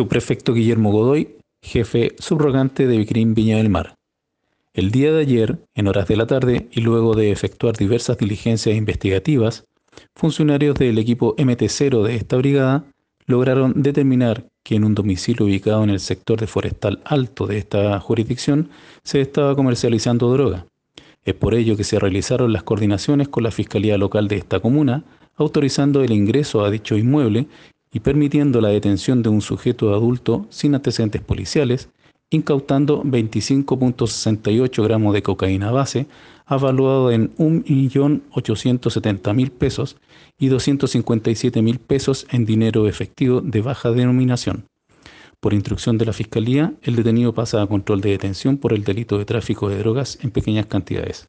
Subprefecto Guillermo Godoy, jefe subrogante de Vicrín Viña del Mar. El día de ayer, en horas de la tarde y luego de efectuar diversas diligencias investigativas, funcionarios del equipo MT0 de esta brigada lograron determinar que en un domicilio ubicado en el sector de Forestal Alto de esta jurisdicción se estaba comercializando droga. Es por ello que se realizaron las coordinaciones con la Fiscalía Local de esta comuna, autorizando el ingreso a dicho inmueble y permitiendo la detención de un sujeto adulto sin antecedentes policiales, incautando 25.68 gramos de cocaína base, avaluado en 1.870.000 pesos y 257.000 pesos en dinero efectivo de baja denominación. Por instrucción de la Fiscalía, el detenido pasa a control de detención por el delito de tráfico de drogas en pequeñas cantidades.